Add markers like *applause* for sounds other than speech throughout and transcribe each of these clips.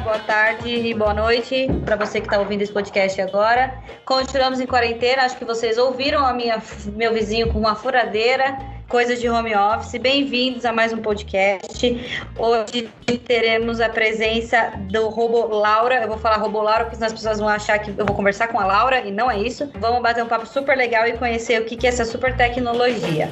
boa tarde e boa noite para você que está ouvindo esse podcast agora. Continuamos em quarentena, acho que vocês ouviram a minha, meu vizinho com uma furadeira coisas de home office. Bem-vindos a mais um podcast. Hoje teremos a presença do Robo Laura. Eu vou falar Robo Laura porque senão as pessoas vão achar que eu vou conversar com a Laura e não é isso. Vamos bater um papo super legal e conhecer o que é essa super tecnologia.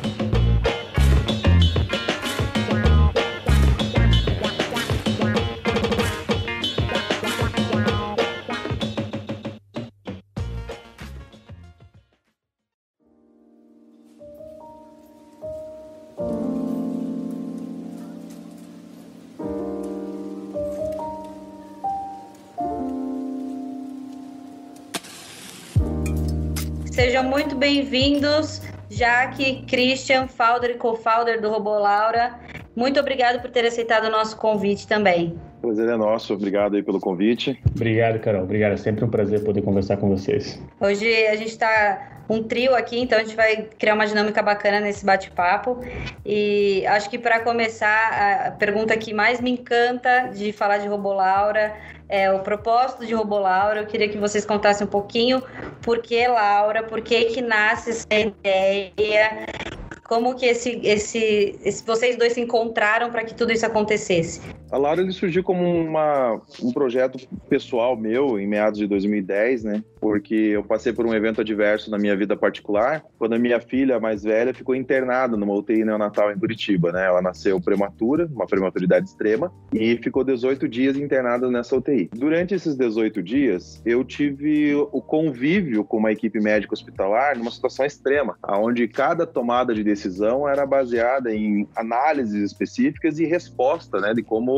Sejam muito bem-vindos, Jaque, Christian, founder e co-founder do Robô Laura. Muito obrigado por ter aceitado o nosso convite também. Prazer é nosso, obrigado aí pelo convite. Obrigado, Carol. Obrigado, é sempre um prazer poder conversar com vocês. Hoje a gente está um trio aqui, então a gente vai criar uma dinâmica bacana nesse bate-papo. E acho que para começar, a pergunta que mais me encanta de falar de Robô Laura é, o propósito de Robô Laura. Eu queria que vocês contassem um pouquinho por que Laura, por que que nasce essa ideia, como que esse, esse, esse vocês dois se encontraram para que tudo isso acontecesse. A Laura ele surgiu como uma, um projeto pessoal meu em meados de 2010, né? Porque eu passei por um evento adverso na minha vida particular, quando a minha filha mais velha ficou internada numa UTI neonatal em Curitiba, né? Ela nasceu prematura, uma prematuridade extrema, e ficou 18 dias internada nessa UTI. Durante esses 18 dias, eu tive o convívio com uma equipe médica hospitalar numa situação extrema, onde cada tomada de decisão era baseada em análises específicas e resposta, né? De como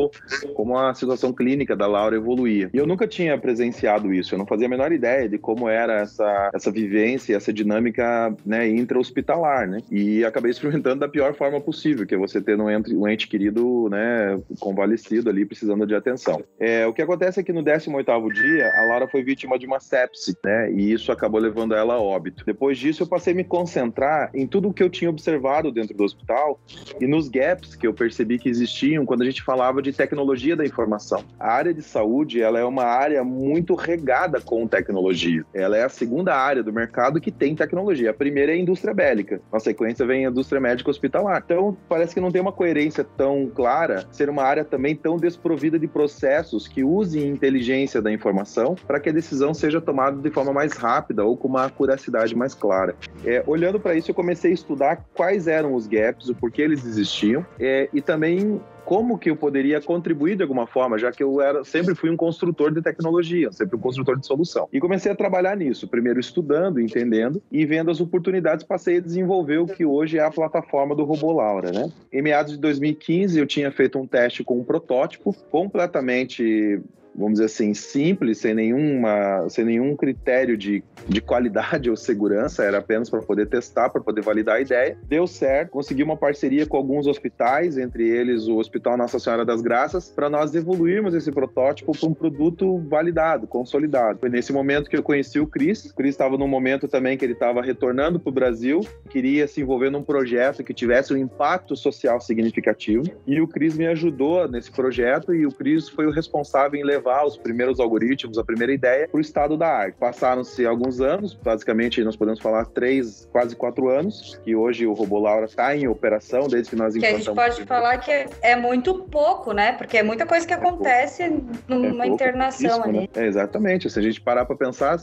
como, a situação clínica da Laura evoluía. E eu nunca tinha presenciado isso, eu não fazia a menor ideia de como era essa, essa vivência, essa dinâmica né, intra-hospitalar, né? E acabei experimentando da pior forma possível, que é você ter um ente, um ente querido, né, convalescido ali, precisando de atenção. É, o que acontece é que no 18º dia, a Laura foi vítima de uma sepse, né? E isso acabou levando ela a óbito. Depois disso, eu passei a me concentrar em tudo o que eu tinha observado dentro do hospital e nos gaps que eu percebi que existiam quando a gente falava de de tecnologia da informação. A área de saúde ela é uma área muito regada com tecnologia. Ela é a segunda área do mercado que tem tecnologia. A primeira é a indústria bélica. Na sequência vem a indústria médica hospitalar. Então, parece que não tem uma coerência tão clara ser uma área também tão desprovida de processos que usem inteligência da informação para que a decisão seja tomada de forma mais rápida ou com uma acuracidade mais clara. É, olhando para isso, eu comecei a estudar quais eram os gaps, o porquê eles existiam é, e também como que eu poderia contribuir de alguma forma, já que eu era, sempre fui um construtor de tecnologia, sempre um construtor de solução. E comecei a trabalhar nisso, primeiro estudando, entendendo e vendo as oportunidades, passei a desenvolver o que hoje é a plataforma do Robô Laura, né? Em meados de 2015, eu tinha feito um teste com um protótipo completamente vamos dizer assim, simples, sem, nenhuma, sem nenhum critério de, de qualidade ou segurança, era apenas para poder testar, para poder validar a ideia. Deu certo, consegui uma parceria com alguns hospitais, entre eles o Hospital Nossa Senhora das Graças, para nós evoluirmos esse protótipo para um produto validado, consolidado. Foi nesse momento que eu conheci o Cris. O Cris estava num momento também que ele estava retornando para o Brasil, queria se envolver num projeto que tivesse um impacto social significativo, e o Cris me ajudou nesse projeto, e o Cris foi o responsável em levar levar os primeiros algoritmos, a primeira ideia, para o estado da arte. Passaram-se alguns anos, basicamente nós podemos falar três, quase quatro anos, que hoje o Robô Laura está em operação, desde que nós que implantamos. Que a gente pode falar que é, é, muito pouco, né? Porque é muita coisa que é acontece é numa é internação ali. Né? É, exatamente. Se a gente parar para pensar,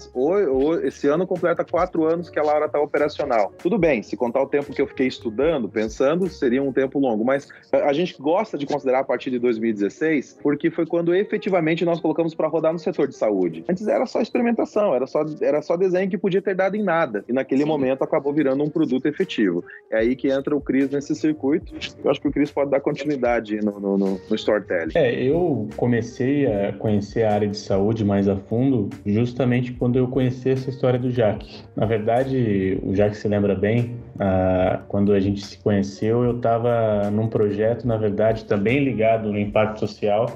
esse ano completa quatro anos que a Laura está operacional. Tudo bem, se contar o tempo que eu fiquei estudando, pensando, seria um tempo longo, mas a gente gosta de considerar a partir de 2016, porque foi quando efetivamente nós colocamos para rodar no setor de saúde. Antes era só experimentação, era só, era só desenho que podia ter dado em nada. E naquele Sim. momento acabou virando um produto efetivo. É aí que entra o Cris nesse circuito. Eu acho que o Cris pode dar continuidade no, no, no, no storytelling. É, eu comecei a conhecer a área de saúde mais a fundo justamente quando eu conheci essa história do Jack. Na verdade, o Jack se lembra bem, ah, quando a gente se conheceu, eu estava num projeto, na verdade, também ligado no impacto social,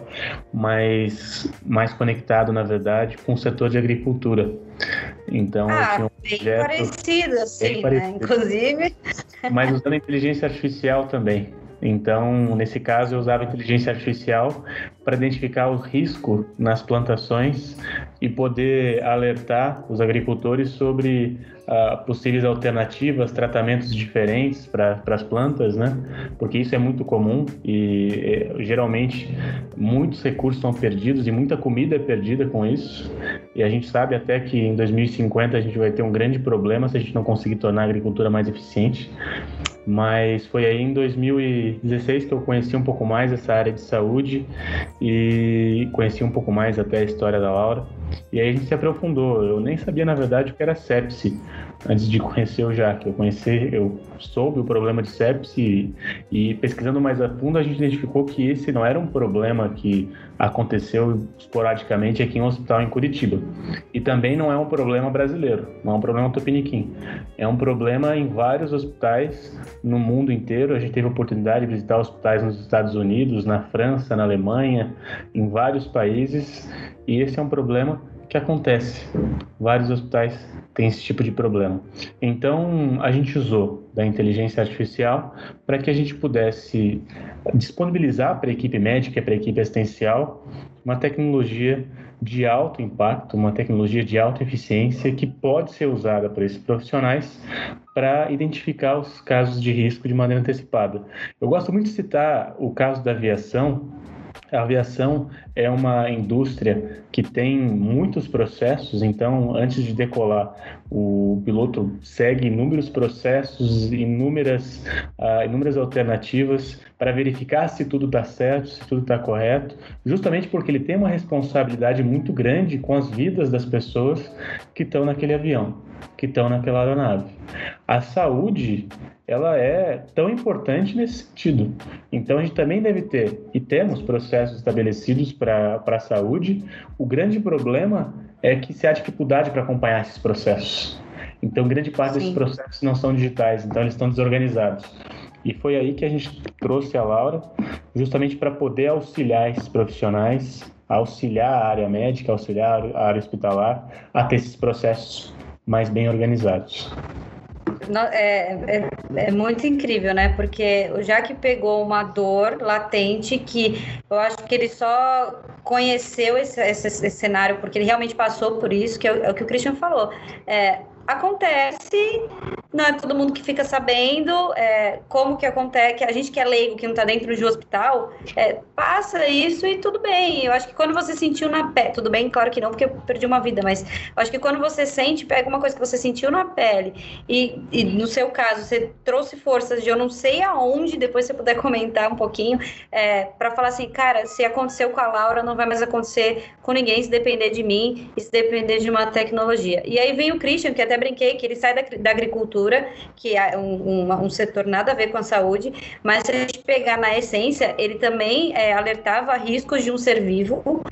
mas mais conectado, na verdade, com o setor de agricultura. Então, ah, eu tinha um bem parecido, assim, né? parecido. inclusive. Mas usando inteligência artificial também. Então, nesse caso, eu usava inteligência artificial para identificar o risco nas plantações e poder alertar os agricultores sobre uh, possíveis alternativas, tratamentos diferentes para as plantas, né? Porque isso é muito comum e eh, geralmente muitos recursos são perdidos e muita comida é perdida com isso. E a gente sabe até que em 2050 a gente vai ter um grande problema se a gente não conseguir tornar a agricultura mais eficiente. Mas foi aí em 2016 que eu conheci um pouco mais essa área de saúde e conheci um pouco mais até a história da Laura. E aí a gente se aprofundou. Eu nem sabia, na verdade, o que era sepse antes de conhecer o Jaque. Eu conheci, eu soube o problema de sepse e, e, pesquisando mais a fundo a gente identificou que esse não era um problema que aconteceu esporadicamente aqui em um hospital em Curitiba. E também não é um problema brasileiro, não é um problema tupiniquim. É um problema em vários hospitais no mundo inteiro. A gente teve a oportunidade de visitar hospitais nos Estados Unidos, na França, na Alemanha, em vários países. E esse é um problema que acontece. Vários hospitais têm esse tipo de problema. Então, a gente usou da inteligência artificial para que a gente pudesse disponibilizar para a equipe médica, para a equipe assistencial, uma tecnologia de alto impacto, uma tecnologia de alta eficiência que pode ser usada por esses profissionais para identificar os casos de risco de maneira antecipada. Eu gosto muito de citar o caso da aviação, a aviação é uma indústria que tem muitos processos, então antes de decolar, o piloto segue inúmeros processos, inúmeras, uh, inúmeras alternativas para verificar se tudo está certo, se tudo está correto, justamente porque ele tem uma responsabilidade muito grande com as vidas das pessoas que estão naquele avião, que estão naquela aeronave. A saúde ela é tão importante nesse sentido. Então a gente também deve ter e temos processos estabelecidos para a saúde. O grande problema é que se há dificuldade para acompanhar esses processos. Então grande parte Sim. desses processos não são digitais, então eles estão desorganizados. E foi aí que a gente trouxe a Laura, justamente para poder auxiliar esses profissionais, auxiliar a área médica, auxiliar a área hospitalar a ter esses processos mais bem organizados. É, é, é, muito incrível, né? Porque o Jaque pegou uma dor latente que eu acho que ele só conheceu esse, esse, esse cenário porque ele realmente passou por isso, que é, é o que o Christian falou. É, acontece, não é todo mundo que fica sabendo é, como que acontece, que a gente que é leigo, que não está dentro de um hospital, é, passa isso e tudo bem. Eu acho que quando você sentiu na pele, tudo bem, claro que não, porque eu perdi uma vida, mas acho que quando você sente, pega uma coisa que você sentiu na pele e, e no seu caso, você trouxe forças de eu não sei aonde, depois você puder *laughs* comentar um pouquinho, é, para falar assim, cara, se aconteceu com a Laura, não vai mais acontecer com ninguém se depender de mim e se depender de uma tecnologia. E aí vem o Christian, que até brinquei que ele sai da, da agricultura, que é um, um, um, setor nada a ver com a saúde, mas se a gente pegar na essência, ele também é, alertava riscos de um ser vivo,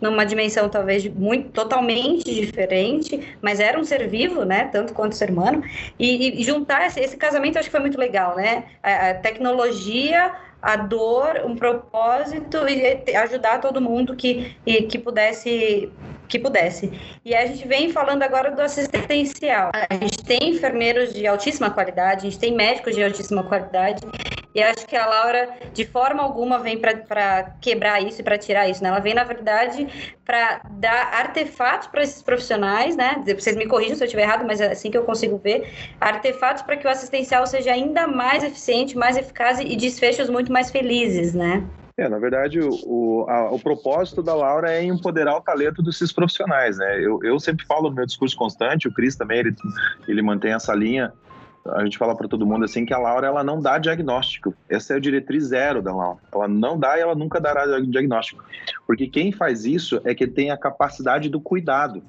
numa dimensão talvez muito totalmente diferente, mas era um ser vivo, né, tanto quanto ser humano, e, e juntar esse, esse, casamento acho que foi muito legal, né, a, a tecnologia a dor, um propósito e ajudar todo mundo que, que pudesse que pudesse. E a gente vem falando agora do assistencial. A gente tem enfermeiros de altíssima qualidade, a gente tem médicos de altíssima qualidade, e acho que a Laura, de forma alguma, vem para quebrar isso e para tirar isso. Né? Ela vem, na verdade, para dar artefatos para esses profissionais, né? Vocês me corrijam se eu estiver errado, mas é assim que eu consigo ver. Artefatos para que o assistencial seja ainda mais eficiente, mais eficaz e desfechos muito mais felizes, né? É, na verdade, o, o, a, o, propósito da Laura é empoderar o talento desses profissionais, né? Eu, eu sempre falo no meu discurso constante, o Cris também, ele, ele mantém essa linha, a gente fala para todo mundo assim que a Laura ela não dá diagnóstico. Essa é a diretriz zero da Laura. Ela não dá e ela nunca dará diagnóstico. Porque quem faz isso é que tem a capacidade do cuidado.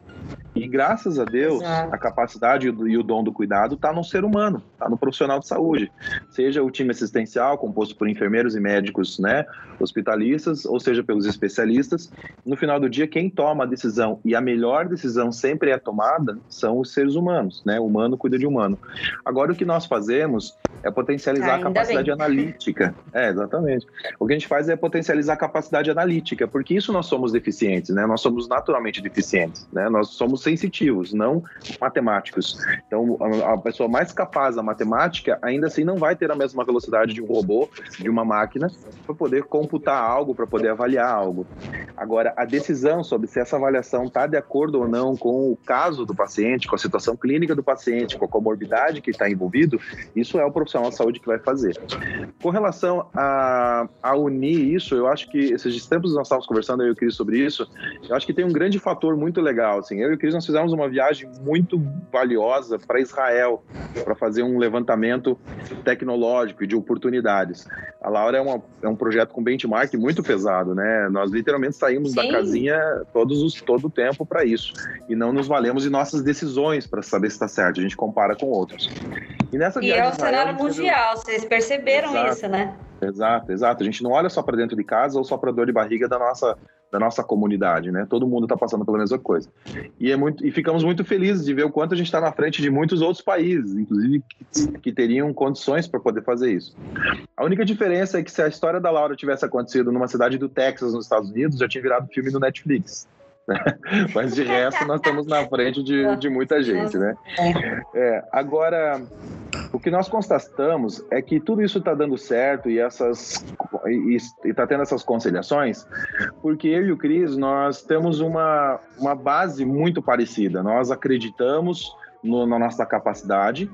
E graças a Deus, Exato. a capacidade e o dom do cuidado está no ser humano, está no profissional de saúde. Seja o time assistencial, composto por enfermeiros e médicos né, hospitalistas, ou seja, pelos especialistas. No final do dia, quem toma a decisão, e a melhor decisão sempre é tomada, são os seres humanos. Né? O humano cuida de humano. Agora, o que nós fazemos é potencializar a capacidade bem. analítica. É, exatamente. O que a gente faz é potencializar a capacidade analítica, porque isso nós somos deficientes, né? Nós somos naturalmente deficientes, né? Nós somos sensitivos, não matemáticos. Então, a, pessoa mais capaz da matemática, ainda assim, não vai ter a mesma velocidade de um robô, de uma máquina, para poder computar algo, para poder avaliar algo. Agora, a decisão sobre se essa avaliação está de acordo ou não com o caso do paciente, com a situação clínica do paciente, com a comorbidade que está envolvido, isso é o profissional de saúde que vai fazer. Com relação a, a unir isso, eu acho que esses tempos nós estávamos conversando, eu e o Cris, sobre isso, eu acho que tem um grande fator muito legal. Assim, eu e o Cris nós fizemos uma viagem muito valiosa para Israel, para fazer um levantamento tecnológico e de oportunidades. A Laura é, uma, é um projeto com benchmark muito pesado, né? Nós literalmente saímos Sim. da casinha todos os, todo o tempo para isso. E não nos valemos de nossas decisões para saber se está certo. A gente compara com outros. E, nessa e é o cenário mundial, vocês perceberam Exato. isso, né? Exato, exato. A gente não olha só para dentro de casa ou só para dor de barriga da nossa da nossa comunidade, né? Todo mundo está passando pela mesma coisa. E é muito e ficamos muito felizes de ver o quanto a gente está na frente de muitos outros países, inclusive que, que teriam condições para poder fazer isso. A única diferença é que se a história da Laura tivesse acontecido numa cidade do Texas, nos Estados Unidos, já tinha virado filme do Netflix. *laughs* Mas de resto, nós estamos na frente de, de muita gente, né? É, agora, o que nós constatamos é que tudo isso está dando certo e essas está tendo essas conciliações, porque eu e o Cris nós temos uma, uma base muito parecida. Nós acreditamos no, na nossa capacidade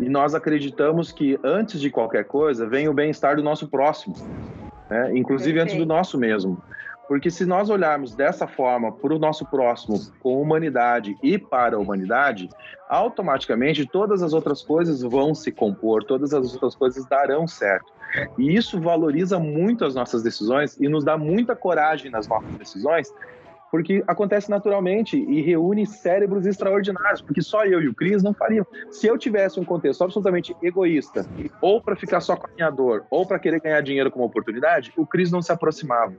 e nós acreditamos que antes de qualquer coisa vem o bem-estar do nosso próximo, né? inclusive Perfeito. antes do nosso mesmo. Porque se nós olharmos dessa forma para o nosso próximo, com humanidade e para a humanidade, automaticamente todas as outras coisas vão se compor, todas as outras coisas darão certo. E isso valoriza muito as nossas decisões e nos dá muita coragem nas nossas decisões, porque acontece naturalmente e reúne cérebros extraordinários, porque só eu e o Cris não fariam. Se eu tivesse um contexto absolutamente egoísta, ou para ficar só com a minha dor, ou para querer ganhar dinheiro como oportunidade, o Cris não se aproximava.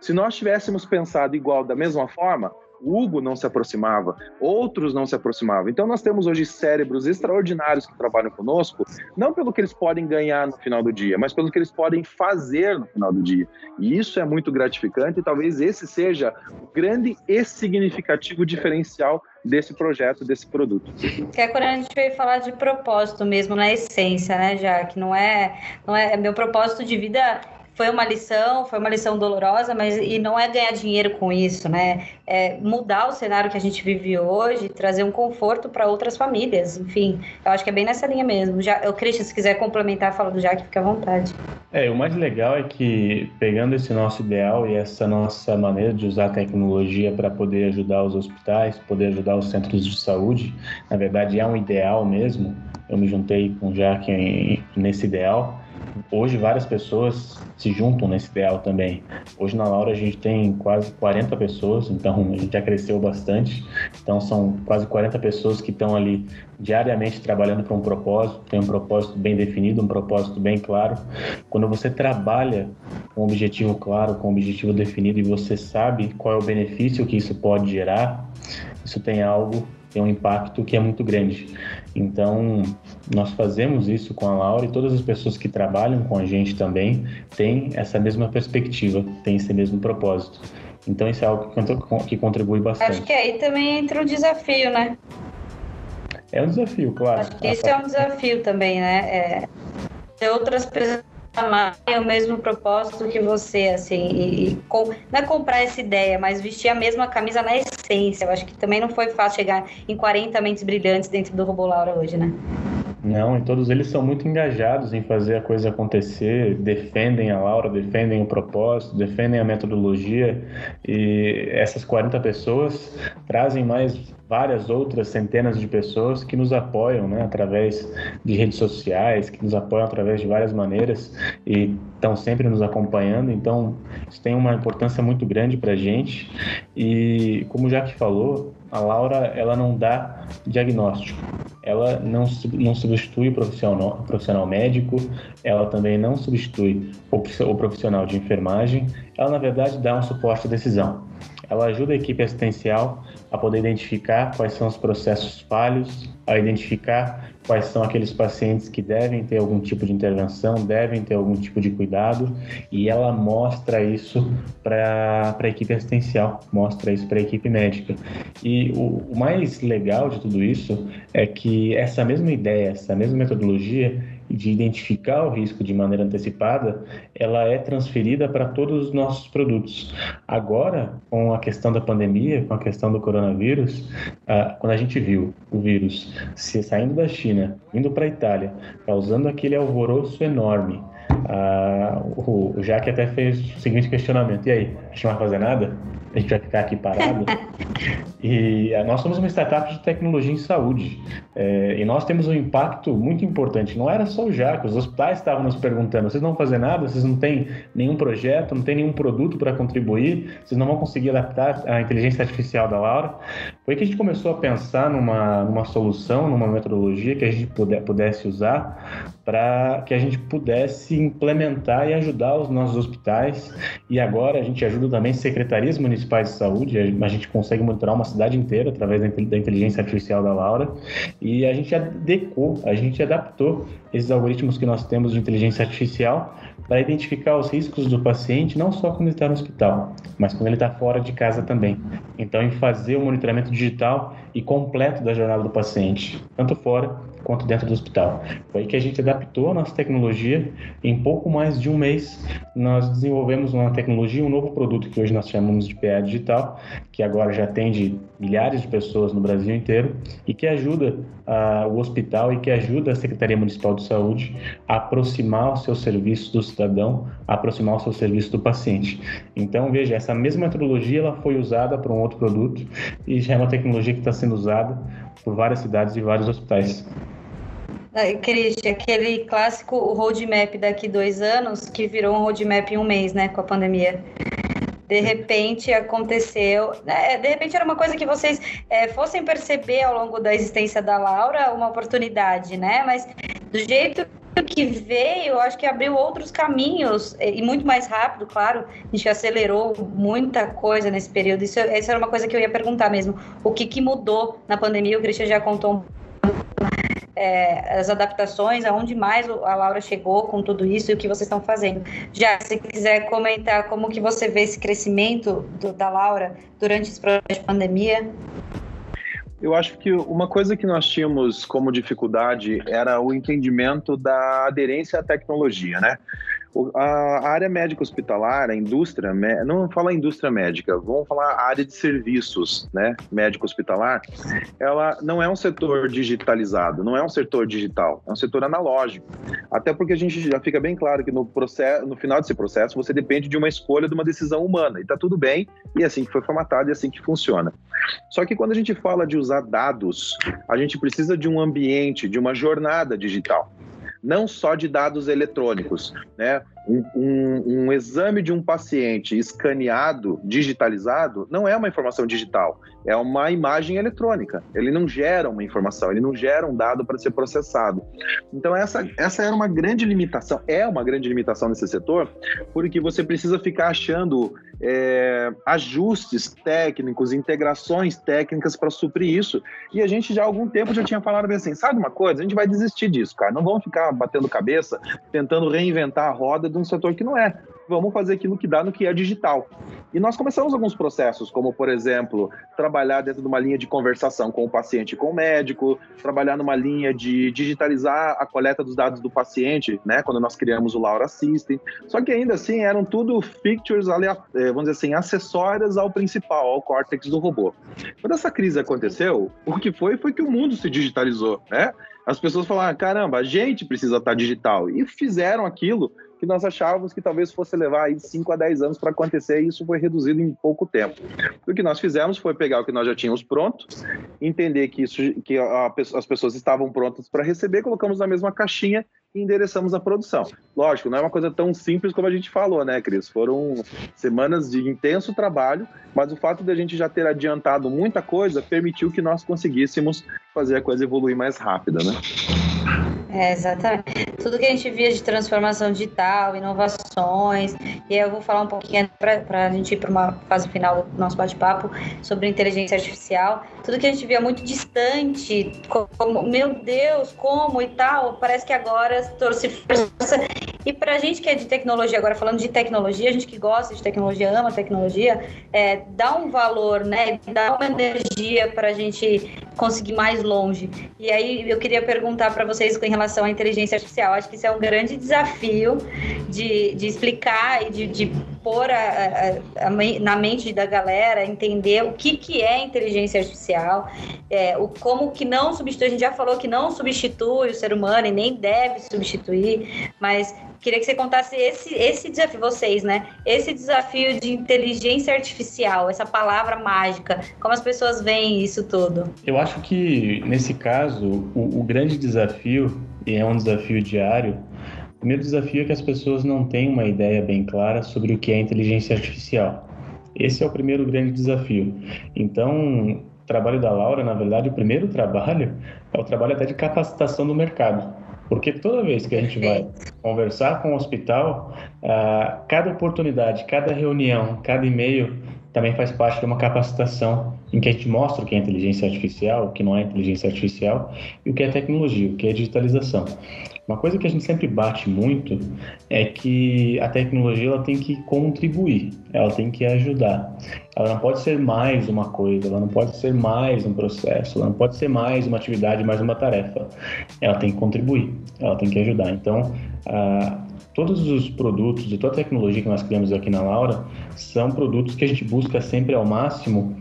Se nós tivéssemos pensado igual da mesma forma, Hugo não se aproximava, outros não se aproximavam. Então nós temos hoje cérebros extraordinários que trabalham conosco, não pelo que eles podem ganhar no final do dia, mas pelo que eles podem fazer no final do dia. E isso é muito gratificante e talvez esse seja o grande e significativo diferencial desse projeto, desse produto. Que é quando a gente veio falar de propósito mesmo, na essência, né, já que não é, não é meu propósito de vida foi uma lição, foi uma lição dolorosa, mas e não é ganhar dinheiro com isso, né? É mudar o cenário que a gente vive hoje, trazer um conforto para outras famílias. Enfim, eu acho que é bem nessa linha mesmo. Já, eu, Christian, se quiser complementar a fala do Jack, fica à vontade. É, o mais legal é que pegando esse nosso ideal e essa nossa maneira de usar a tecnologia para poder ajudar os hospitais, poder ajudar os centros de saúde, na verdade é um ideal mesmo. Eu me juntei com o Jack nesse ideal Hoje várias pessoas se juntam nesse ideal também. Hoje na Laura a gente tem quase 40 pessoas, então a gente já cresceu bastante. Então são quase 40 pessoas que estão ali diariamente trabalhando para um propósito, tem um propósito bem definido, um propósito bem claro. Quando você trabalha com um objetivo claro, com um objetivo definido e você sabe qual é o benefício que isso pode gerar, isso tem algo tem um impacto que é muito grande. Então, nós fazemos isso com a Laura e todas as pessoas que trabalham com a gente também têm essa mesma perspectiva, têm esse mesmo propósito. Então, isso é algo que contribui bastante. Acho que aí também entra um desafio, né? É um desafio, claro. Acho que isso é um desafio também, né? É ter outras pessoas é o mesmo propósito que você, assim, e, e com, não é comprar essa ideia, mas vestir a mesma camisa na essência. Eu acho que também não foi fácil chegar em 40 mentes brilhantes dentro do Robô Laura hoje, né? Não, e todos eles são muito engajados em fazer a coisa acontecer, defendem a Laura, defendem o propósito, defendem a metodologia, e essas 40 pessoas trazem mais várias outras centenas de pessoas que nos apoiam, né, através de redes sociais, que nos apoiam através de várias maneiras e estão sempre nos acompanhando. Então, isso tem uma importância muito grande para a gente. E como o Jaque falou, a Laura ela não dá diagnóstico, ela não, não substitui o profissional, o profissional médico, ela também não substitui o profissional de enfermagem, ela na verdade dá um suporte à decisão. Ela ajuda a equipe assistencial a poder identificar quais são os processos falhos, a identificar quais são aqueles pacientes que devem ter algum tipo de intervenção, devem ter algum tipo de cuidado, e ela mostra isso para a equipe assistencial, mostra isso para a equipe médica. E o, o mais legal de tudo isso é que essa mesma ideia, essa mesma metodologia, de identificar o risco de maneira antecipada, ela é transferida para todos os nossos produtos. Agora, com a questão da pandemia, com a questão do coronavírus, ah, quando a gente viu o vírus se saindo da China, indo para a Itália, causando aquele alvoroço enorme, ah, o, Jaque até fez o seguinte questionamento: e aí, a gente não vai fazer nada? A gente vai ficar aqui parado? *laughs* e ah, nós somos uma startup de tecnologia em saúde. É, e nós temos um impacto muito importante. Não era só o Jaque, os hospitais estavam nos perguntando: vocês não vão fazer nada? Vocês não têm nenhum projeto, não têm nenhum produto para contribuir? Vocês não vão conseguir adaptar a inteligência artificial da Laura? Foi que a gente começou a pensar numa, numa solução, numa metodologia que a gente puder, pudesse usar para que a gente pudesse implementar e ajudar os nossos hospitais. E agora a gente ajuda também secretarias municipais de saúde, a gente consegue monitorar uma cidade inteira através da inteligência artificial da Laura. E a gente adequou, a gente adaptou esses algoritmos que nós temos de inteligência artificial para identificar os riscos do paciente, não só quando ele está no hospital, mas quando ele está fora de casa também. Então, em fazer o monitoramento digital e completo da jornada do paciente, tanto fora quanto dentro do hospital. Foi aí que a gente adaptou a nossa tecnologia. Em pouco mais de um mês, nós desenvolvemos uma tecnologia, um novo produto que hoje nós chamamos de PA Digital, que agora já atende milhares de pessoas no Brasil inteiro e que ajuda uh, o hospital e que ajuda a Secretaria Municipal de Saúde a aproximar o seu serviço do cidadão, a aproximar o seu serviço do paciente. Então, veja, essa mesma metodologia ela foi usada para um outro produto e já é uma tecnologia que está sendo usada por várias cidades e vários hospitais. Cristian, aquele clássico roadmap daqui dois anos que virou um roadmap em um mês, né, com a pandemia. De repente aconteceu. Né, de repente era uma coisa que vocês é, fossem perceber ao longo da existência da Laura, uma oportunidade, né? Mas do jeito que veio, acho que abriu outros caminhos e muito mais rápido, claro. A gente acelerou muita coisa nesse período. Isso, isso era uma coisa que eu ia perguntar mesmo. O que, que mudou na pandemia? O Christian já contou um é, as adaptações, aonde mais a Laura chegou com tudo isso e o que vocês estão fazendo. Já, se quiser comentar como que você vê esse crescimento do, da Laura durante esse processo de pandemia. Eu acho que uma coisa que nós tínhamos como dificuldade era o entendimento da aderência à tecnologia, né? A área médica hospitalar, a indústria, não fala indústria médica, vamos falar área de serviços, né, médico hospitalar, ela não é um setor digitalizado, não é um setor digital, é um setor analógico. Até porque a gente já fica bem claro que no processo, no final desse processo, você depende de uma escolha, de uma decisão humana, e tá tudo bem, e é assim que foi formatado e é assim que funciona. Só que quando a gente fala de usar dados, a gente precisa de um ambiente, de uma jornada digital não só de dados eletrônicos, né? Um, um, um, exame de um paciente escaneado, digitalizado, não é uma informação digital, é uma imagem eletrônica. Ele não gera uma informação, ele não gera um dado para ser processado. Então, essa, essa era uma grande limitação, é uma grande limitação nesse setor, porque você precisa ficar achando é, ajustes técnicos, integrações técnicas para suprir isso. E a gente já há algum tempo já tinha falado assim: sabe uma coisa? A gente vai desistir disso, cara. Não vamos ficar batendo cabeça, tentando reinventar a roda de um setor que não é. Vamos fazer aquilo que dá no que é digital. E nós começamos alguns processos, como, por exemplo, trabalhar dentro de uma linha de conversação com o paciente com o médico, trabalhar numa linha de digitalizar a coleta dos dados do paciente, né, quando nós criamos o Laura System. Só que ainda assim eram tudo features, eh, vamos dizer assim, acessórias ao principal, ao córtex do robô. Quando essa crise aconteceu, o que foi foi que o mundo se digitalizou, né? As pessoas falaram: caramba, a gente precisa estar digital. E fizeram aquilo que nós achávamos que talvez fosse levar aí 5 a 10 anos para acontecer e isso foi reduzido em pouco tempo. O que nós fizemos foi pegar o que nós já tínhamos pronto, entender que, isso, que a, as pessoas estavam prontas para receber, colocamos na mesma caixinha e endereçamos a produção. Lógico, não é uma coisa tão simples como a gente falou, né, Cris? Foram semanas de intenso trabalho, mas o fato de a gente já ter adiantado muita coisa permitiu que nós conseguíssemos fazer a coisa evoluir mais rápida, né? É, exatamente. Tudo que a gente via de transformação digital, inovações, e eu vou falar um pouquinho para a gente ir para uma fase final do nosso bate-papo sobre inteligência artificial. Tudo que a gente via muito distante, como, meu Deus, como e tal, parece que agora trouxe força. E para a gente que é de tecnologia, agora falando de tecnologia, a gente que gosta de tecnologia, ama tecnologia, é, dá um valor, né? Dá uma energia para a gente conseguir mais longe. E aí eu queria perguntar para vocês com relação à inteligência artificial. Acho que isso é um grande desafio de, de explicar e de, de pôr a, a, a, na mente da galera, entender o que, que é inteligência artificial, é, o, como que não substitui, a gente já falou que não substitui o ser humano e nem deve substituir, mas queria que você contasse esse, esse desafio, vocês, né? Esse desafio de inteligência artificial, essa palavra mágica, como as pessoas veem isso tudo? Eu acho que, nesse caso, o, o grande desafio, e é um desafio diário, o primeiro desafio é que as pessoas não têm uma ideia bem clara sobre o que é inteligência artificial. Esse é o primeiro grande desafio. Então, o trabalho da Laura, na verdade, o primeiro *laughs* trabalho é o trabalho até de capacitação do mercado. Porque toda vez que a gente vai conversar com o hospital, uh, cada oportunidade, cada reunião, cada e-mail também faz parte de uma capacitação em que a gente mostra o que é inteligência artificial, o que não é inteligência artificial e o que é tecnologia, o que é digitalização. Uma coisa que a gente sempre bate muito é que a tecnologia ela tem que contribuir, ela tem que ajudar. Ela não pode ser mais uma coisa, ela não pode ser mais um processo, ela não pode ser mais uma atividade, mais uma tarefa. Ela tem que contribuir, ela tem que ajudar. Então, todos os produtos e toda a tecnologia que nós criamos aqui na Laura são produtos que a gente busca sempre ao máximo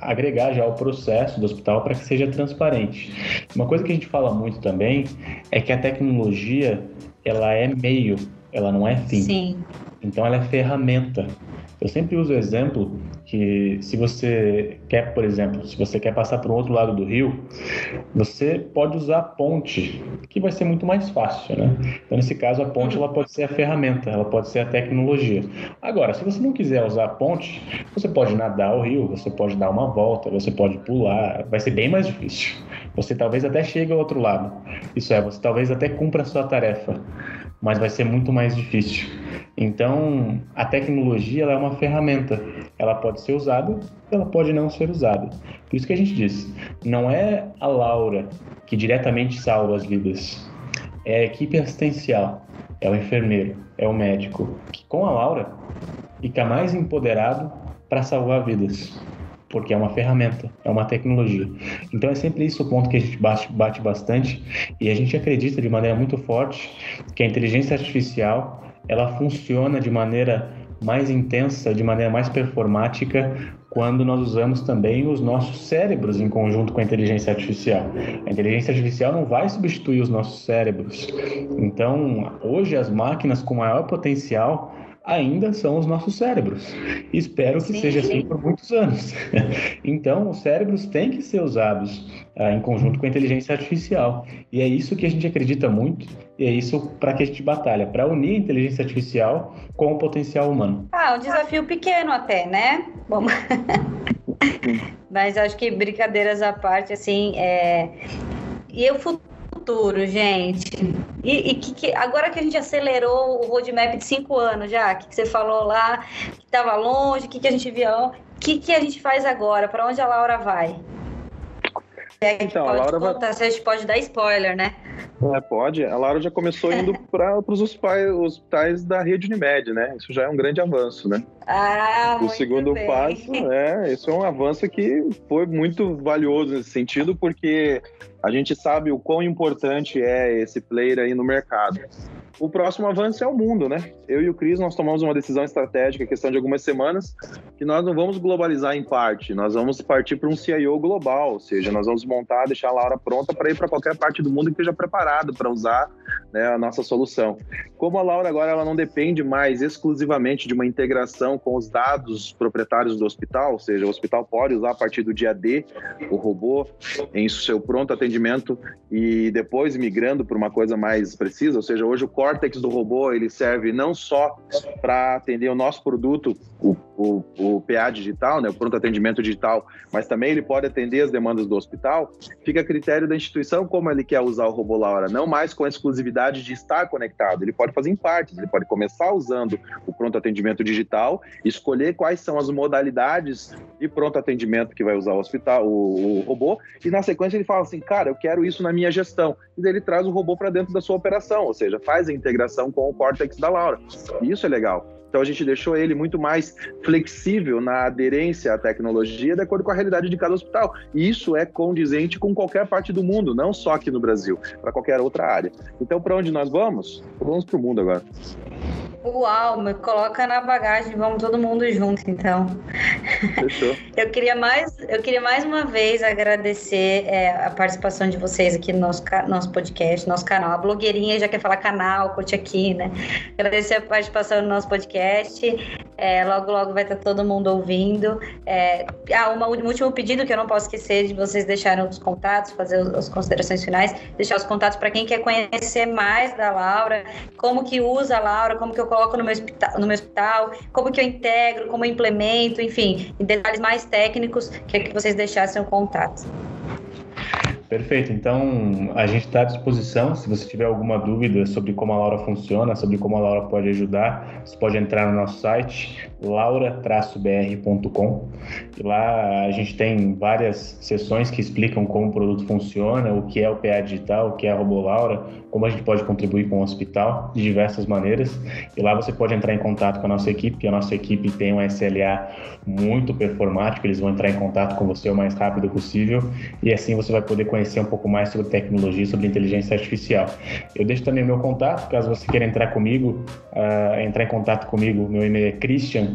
agregar já ao processo do hospital para que seja transparente. Uma coisa que a gente fala muito também é que a tecnologia ela é meio, ela não é fim. Sim. Então ela é ferramenta. Eu sempre uso o exemplo que se você quer, por exemplo, se você quer passar para o outro lado do rio, você pode usar a ponte, que vai ser muito mais fácil, né? Então, nesse caso, a ponte ela pode ser a ferramenta, ela pode ser a tecnologia. Agora, se você não quiser usar a ponte, você pode nadar o rio, você pode dar uma volta, você pode pular, vai ser bem mais difícil. Você talvez até chegue ao outro lado. Isso é, você talvez até cumpra a sua tarefa, mas vai ser muito mais difícil. Então, a tecnologia é uma ferramenta. Ela pode ser usada, ela pode não ser usada. Por isso que a gente diz, não é a Laura que diretamente salva as vidas. É a equipe assistencial, é o enfermeiro, é o médico, que com a Laura fica mais empoderado para salvar vidas porque é uma ferramenta, é uma tecnologia. Então é sempre isso o ponto que a gente bate, bate bastante e a gente acredita de maneira muito forte que a inteligência artificial ela funciona de maneira mais intensa, de maneira mais performática, quando nós usamos também os nossos cérebros em conjunto com a inteligência artificial. A inteligência artificial não vai substituir os nossos cérebros. Então, hoje as máquinas com maior potencial ainda são os nossos cérebros. Espero que Sim. seja assim por muitos anos. *laughs* então, os cérebros têm que ser usados ah, em conjunto com a inteligência artificial. E é isso que a gente acredita muito, e é isso para que a gente batalha, para unir a inteligência artificial com o potencial humano. Ah, um desafio pequeno até, né? Bom. *laughs* Mas acho que brincadeiras à parte, assim, é... e o futuro gente. E, e que, que, agora que a gente acelerou o roadmap de cinco anos já, que, que você falou lá, que estava longe, o que, que a gente viu, o que, que a gente faz agora? Para onde a Laura vai? É, então, a Laura contar, vai... se a gente pode dar spoiler, né? É, pode. A Laura já começou indo *laughs* para os hospitais da rede Unimed, né? Isso já é um grande avanço, né? Ah, o segundo bem. passo, é, isso é um avanço que foi muito valioso nesse sentido, porque a gente sabe o quão importante é esse player aí no mercado. O próximo avanço é o mundo, né? Eu e o Cris, nós tomamos uma decisão estratégica, questão de algumas semanas, que nós não vamos globalizar em parte, nós vamos partir para um CIO global, ou seja, nós vamos montar, deixar a Laura pronta para ir para qualquer parte do mundo que esteja preparado para usar né, a nossa solução. Como a Laura agora ela não depende mais exclusivamente de uma integração com os dados proprietários do hospital, ou seja, o hospital pode usar a partir do dia D o robô em seu pronto atendimento e depois migrando para uma coisa mais precisa, ou seja, hoje o córtex do robô ele serve não só para atender o nosso produto, o o, o PA digital, né, o pronto atendimento digital, mas também ele pode atender as demandas do hospital, fica a critério da instituição como ele quer usar o robô Laura, não mais com a exclusividade de estar conectado. Ele pode fazer em partes, ele pode começar usando o pronto atendimento digital, escolher quais são as modalidades de pronto atendimento que vai usar o hospital, o, o robô, e na sequência ele fala assim, cara, eu quero isso na minha gestão. E daí ele traz o robô para dentro da sua operação, ou seja, faz a integração com o Cortex da Laura. Isso é legal. Então a gente deixou ele muito mais flexível na aderência à tecnologia de acordo com a realidade de cada hospital. E isso é condizente com qualquer parte do mundo, não só aqui no Brasil, para qualquer outra área. Então, para onde nós vamos? Vamos para o mundo agora. Uau, me coloca na bagagem, vamos todo mundo junto, então. Fechou. *laughs* eu queria mais, eu queria mais uma vez agradecer é, a participação de vocês aqui no nosso, nosso podcast, nosso canal. A blogueirinha já quer falar canal, curte aqui, né? Agradecer a participação no nosso podcast. É, logo, logo vai estar todo mundo ouvindo. É, ah, uma, um último pedido que eu não posso esquecer de vocês deixarem os contatos, fazer as considerações finais, deixar os contatos para quem quer conhecer mais da Laura, como que usa a Laura, como que eu coloco no meu hospital, no meu hospital como que eu integro, como eu implemento, enfim, detalhes mais técnicos, queria que vocês deixassem o contato. Perfeito. Então, a gente está à disposição. Se você tiver alguma dúvida sobre como a Laura funciona, sobre como a Laura pode ajudar, você pode entrar no nosso site, laura-br.com. Lá a gente tem várias sessões que explicam como o produto funciona, o que é o PA digital, o que é a RoboLaura, como a gente pode contribuir com o hospital de diversas maneiras. E lá você pode entrar em contato com a nossa equipe, a nossa equipe tem um SLA muito performático, eles vão entrar em contato com você o mais rápido possível e assim você vai poder conhecer um pouco mais sobre tecnologia, sobre inteligência artificial. Eu deixo também meu contato, caso você queira entrar comigo, uh, entrar em contato comigo, meu e-mail é christian@laura-br.com,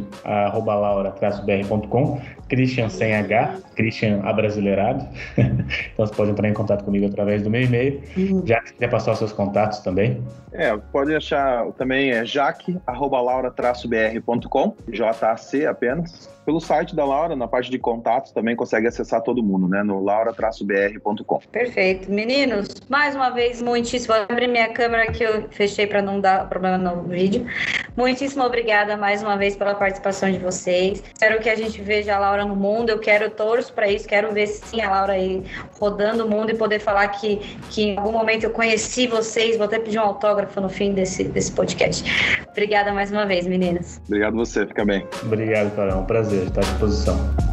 Christian sem H, Christian abrasileirado. *laughs* então você pode entrar em contato comigo através do meu e-mail. Uhum. Já quiser passar os seus contatos também. É, pode achar também é jaque@laura-br.com, J-A-C apenas. Pelo site da Laura, na parte de contatos, também consegue acessar todo mundo, né? No laura-br.com. Perfeito. Meninos, mais uma vez, muitíssimo. Vou abrir minha câmera que eu fechei para não dar problema no vídeo. Muitíssimo obrigada mais uma vez pela participação de vocês. Espero que a gente veja a Laura no mundo. Eu quero torço para isso, quero ver sim a Laura aí rodando o mundo e poder falar que, que em algum momento eu conheci vocês. Vou até pedir um autógrafo no fim desse, desse podcast. Obrigada mais uma vez, meninas. Obrigado você, fica bem. Obrigado, Carol. É um prazer estar à disposição.